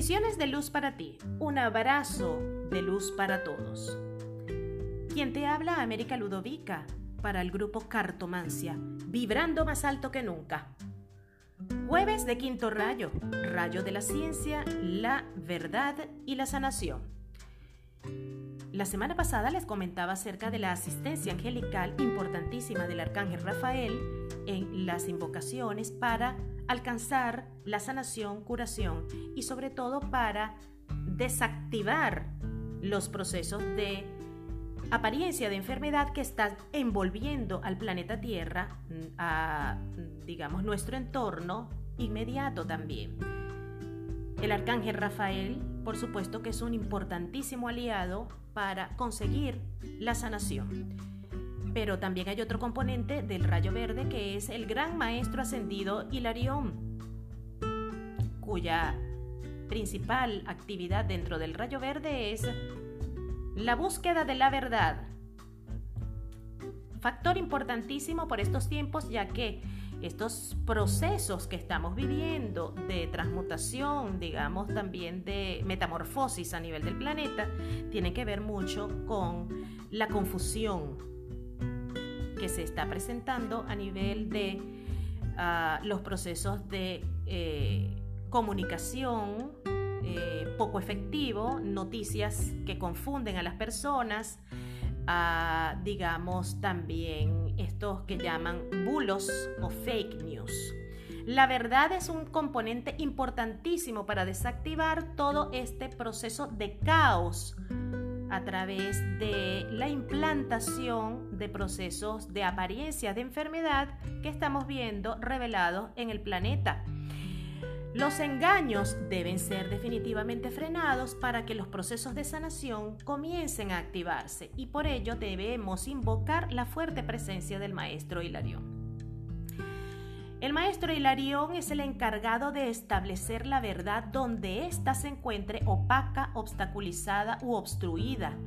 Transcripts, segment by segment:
Bendiciones de luz para ti. Un abrazo de luz para todos. Quien te habla, América Ludovica, para el grupo Cartomancia, vibrando más alto que nunca. Jueves de quinto rayo, rayo de la ciencia, la verdad y la sanación. La semana pasada les comentaba acerca de la asistencia angelical importantísima del arcángel Rafael en las invocaciones para alcanzar la sanación, curación y sobre todo para desactivar los procesos de apariencia de enfermedad que está envolviendo al planeta Tierra, a digamos nuestro entorno inmediato también. El arcángel Rafael, por supuesto que es un importantísimo aliado para conseguir la sanación. Pero también hay otro componente del rayo verde que es el gran maestro ascendido Hilarión, cuya principal actividad dentro del rayo verde es la búsqueda de la verdad. Factor importantísimo por estos tiempos ya que estos procesos que estamos viviendo de transmutación, digamos también de metamorfosis a nivel del planeta, tienen que ver mucho con la confusión que se está presentando a nivel de ah, los procesos de eh, comunicación eh, poco efectivo, noticias que confunden a las personas, ah, digamos también estos que llaman bulos o fake news. La verdad es un componente importantísimo para desactivar todo este proceso de caos a través de la implantación de procesos de apariencia de enfermedad que estamos viendo revelados en el planeta. Los engaños deben ser definitivamente frenados para que los procesos de sanación comiencen a activarse y por ello debemos invocar la fuerte presencia del maestro Hilarión. El maestro Hilarión es el encargado de establecer la verdad donde ésta se encuentre opaca, obstaculizada u obstruida.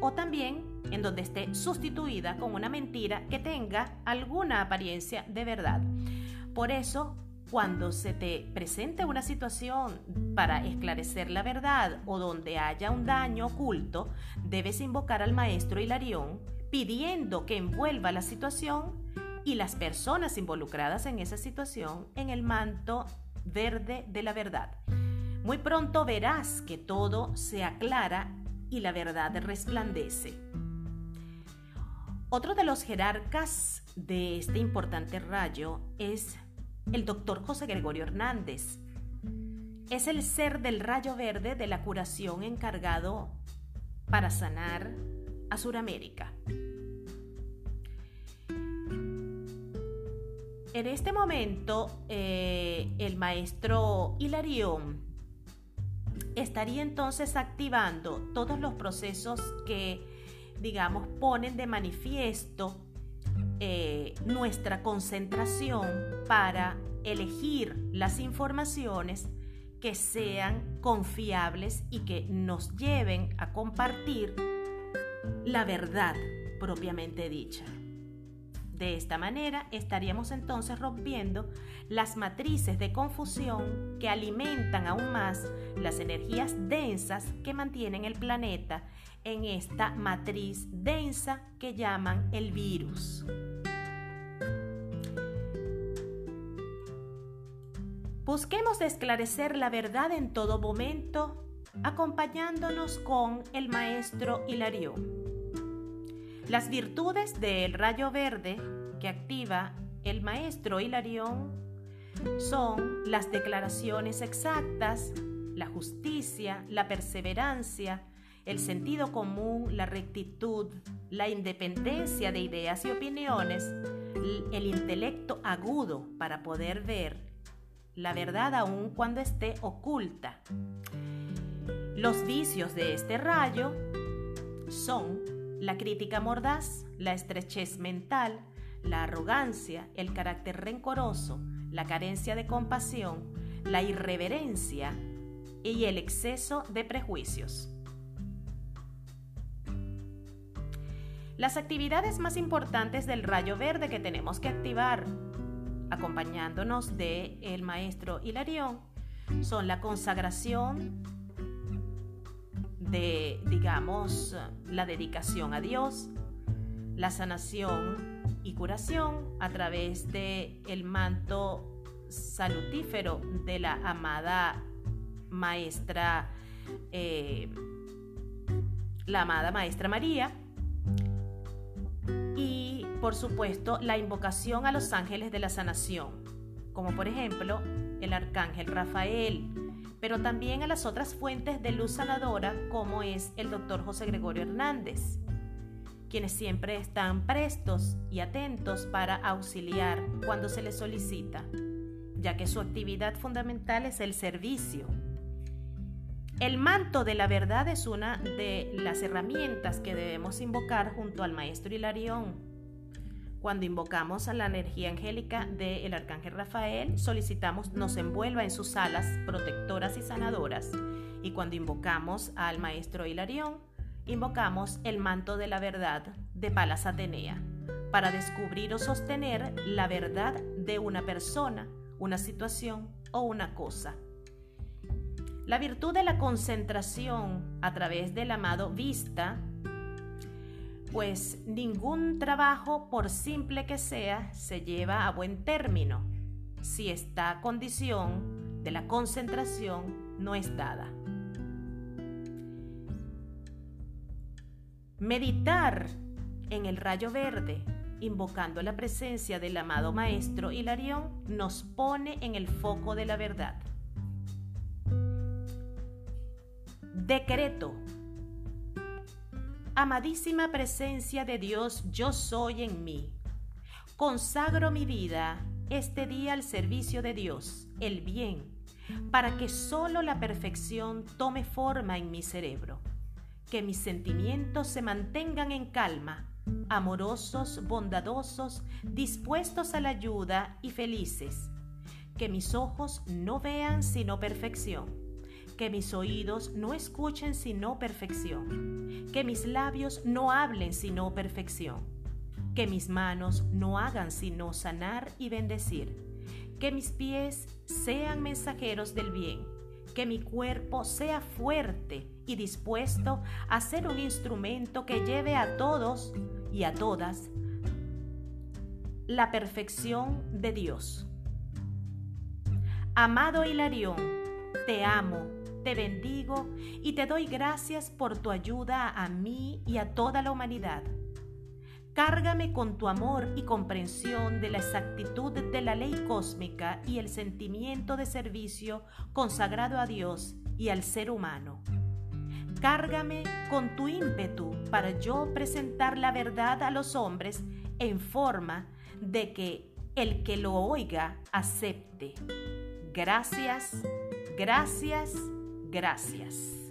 O también en donde esté sustituida con una mentira que tenga alguna apariencia de verdad. Por eso, cuando se te presente una situación para esclarecer la verdad o donde haya un daño oculto, debes invocar al maestro Hilarión pidiendo que envuelva la situación y las personas involucradas en esa situación en el manto verde de la verdad. Muy pronto verás que todo se aclara y la verdad resplandece. Otro de los jerarcas de este importante rayo es el doctor José Gregorio Hernández. Es el ser del rayo verde de la curación encargado para sanar a Suramérica. En este momento, eh, el maestro Hilarión estaría entonces activando todos los procesos que, digamos, ponen de manifiesto eh, nuestra concentración para elegir las informaciones que sean confiables y que nos lleven a compartir la verdad propiamente dicha. De esta manera estaríamos entonces rompiendo las matrices de confusión que alimentan aún más las energías densas que mantienen el planeta en esta matriz densa que llaman el virus. Busquemos esclarecer la verdad en todo momento acompañándonos con el maestro Hilarión. Las virtudes del rayo verde que activa el maestro Hilarión son las declaraciones exactas, la justicia, la perseverancia, el sentido común, la rectitud, la independencia de ideas y opiniones, el intelecto agudo para poder ver la verdad aun cuando esté oculta. Los vicios de este rayo son la crítica mordaz, la estrechez mental, la arrogancia, el carácter rencoroso, la carencia de compasión, la irreverencia y el exceso de prejuicios. Las actividades más importantes del rayo verde que tenemos que activar, acompañándonos de el maestro Hilarión, son la consagración de, digamos, la dedicación a Dios, la sanación y curación a través de el manto salutífero de la amada maestra, eh, la amada maestra María, y por supuesto la invocación a los ángeles de la sanación, como por ejemplo el arcángel Rafael, pero también a las otras fuentes de luz sanadora como es el doctor José Gregorio Hernández, quienes siempre están prestos y atentos para auxiliar cuando se les solicita, ya que su actividad fundamental es el servicio. El manto de la verdad es una de las herramientas que debemos invocar junto al maestro Hilarión cuando invocamos a la energía angélica del arcángel Rafael, solicitamos nos envuelva en sus alas protectoras y sanadoras. Y cuando invocamos al maestro Hilarión, invocamos el manto de la verdad de Palas Atenea para descubrir o sostener la verdad de una persona, una situación o una cosa. La virtud de la concentración a través del amado vista pues ningún trabajo, por simple que sea, se lleva a buen término si esta condición de la concentración no es dada. Meditar en el rayo verde, invocando la presencia del amado Maestro Hilarión, nos pone en el foco de la verdad. Decreto Amadísima presencia de Dios, yo soy en mí. Consagro mi vida este día al servicio de Dios, el bien, para que solo la perfección tome forma en mi cerebro. Que mis sentimientos se mantengan en calma, amorosos, bondadosos, dispuestos a la ayuda y felices. Que mis ojos no vean sino perfección que mis oídos no escuchen sino perfección, que mis labios no hablen sino perfección, que mis manos no hagan sino sanar y bendecir, que mis pies sean mensajeros del bien, que mi cuerpo sea fuerte y dispuesto a ser un instrumento que lleve a todos y a todas la perfección de Dios. Amado Hilarión, te amo te bendigo y te doy gracias por tu ayuda a mí y a toda la humanidad. Cárgame con tu amor y comprensión de la exactitud de la ley cósmica y el sentimiento de servicio consagrado a Dios y al ser humano. Cárgame con tu ímpetu para yo presentar la verdad a los hombres en forma de que el que lo oiga acepte. Gracias, gracias Gracias.